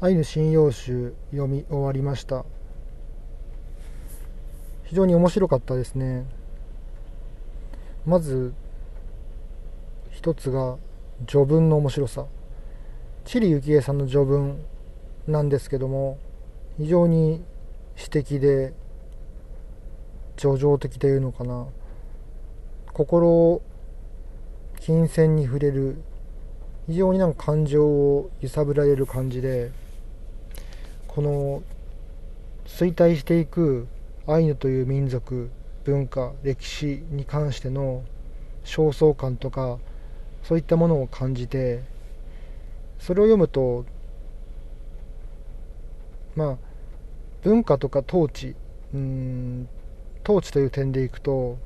アイヌ信用集読み終わりました。非常に面白かったですね。まず一つが序文の面白さ。チリ幸恵さんの序文なんですけども非常に詩的で叙情的というのかな。心を金銭に触れる。非常になんか感情を揺さぶられる感じでこの衰退していくアイヌという民族文化歴史に関しての焦燥感とかそういったものを感じてそれを読むとまあ文化とか統治うん統治という点でいくと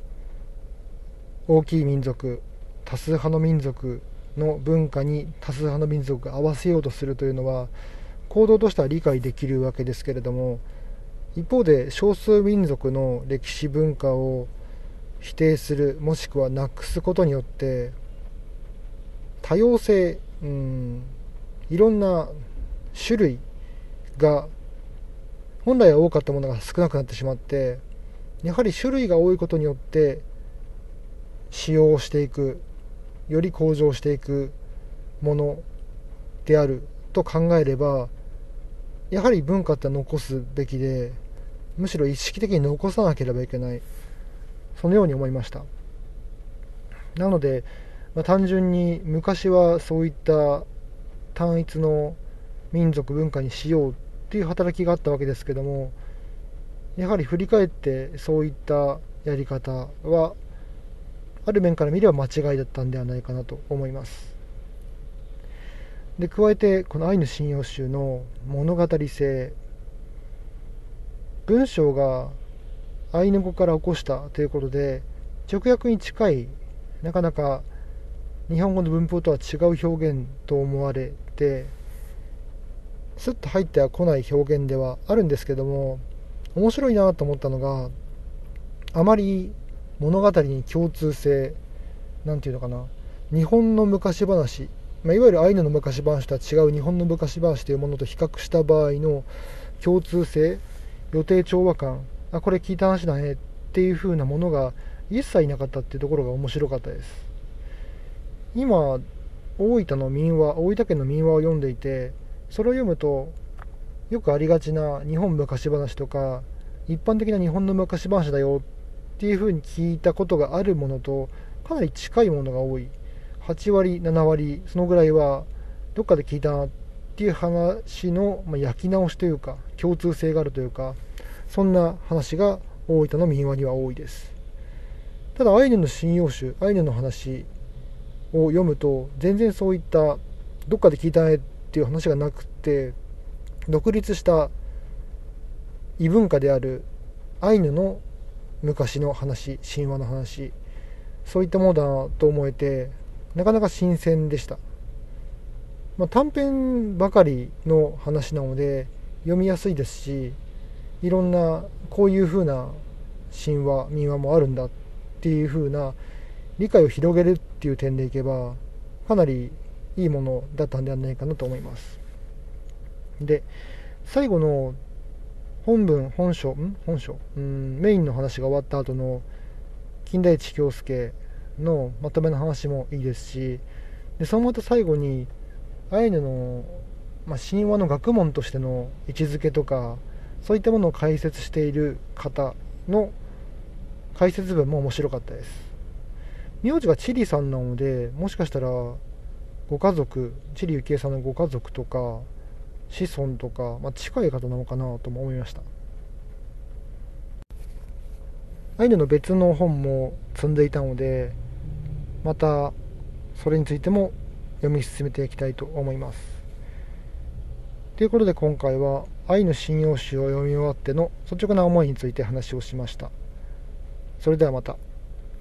大きい民族多数派の民族の文化に多数派の民族が合わせようとするというのは行動としては理解できるわけですけれども一方で少数民族の歴史文化を否定するもしくはなくすことによって多様性うんいろんな種類が本来は多かったものが少なくなってしまってやはり種類が多いことによって使用していくより向上していくものであると考えればやはり文化って残すべきでむしろ意識的に残さなければいけない。そのように思いました。なので、まあ、単純に昔はそういった単一の民族文化にしようっていう働きがあったわけですけどもやはり振り返ってそういったやり方はある面から見れば間違いだったんではないかなと思います。で加えてこの「アイヌ信用集」の物語性文章がアイヌ語から起こしたということで直訳に近いなかなか日本語の文法とは違う表現と思われてスッと入ってはこない表現ではあるんですけども面白いなと思ったのがあまり物語に共通性なんていうのかな日本の昔話、まあ、いわゆるアイヌの昔話とは違う日本の昔話というものと比較した場合の共通性予定調和感あこれ聞いた話だねっていう風なものが一切なかったっていうところが面白かったです。今大分の民話大分県の民話を読んでいてそれを読むとよくありがちな日本昔話とか一般的な日本の昔話だよっていう風に聞いたことがあるものとかなり近いものが多い。8割7割そのぐらいはどっかで聞いたなっていう話の、ま焼き直しというか共通性があるというかそんな話が大分の民話には多いです。ただアイヌの信用集アイヌの話を読むと全然そういったどっかで聞いたねっていう話がなくて独立した異文化であるアイヌの昔の話神話の話そういったものだなと思えてなかなか新鮮でした、まあ、短編ばかりの話なので読みやすいですしいろんなこういう風な神話民話もあるんだっていう風な理解を広げるっていう点でいけばかなりいいものだったんではないかなと思います。で最後の本文本書ん？本書？うんメインの話が終わった後の金田一京介のまとめの話もいいですしでそのまた最後にアイヌの、まあ、神話の学問としての位置づけとかそういったものを解説している方の解説文も面白かったです。名字がチリさんなのでもしかしたらご家族チリ幸恵さんのご家族とか子孫とか、まあ、近い方なのかなとも思いました。アイヌの別の本も積んでいたのでまたそれについても読み進めていきたいと思いますということで今回は愛の信用集を読み終わっての率直な思いについて話をしましたそれではまた。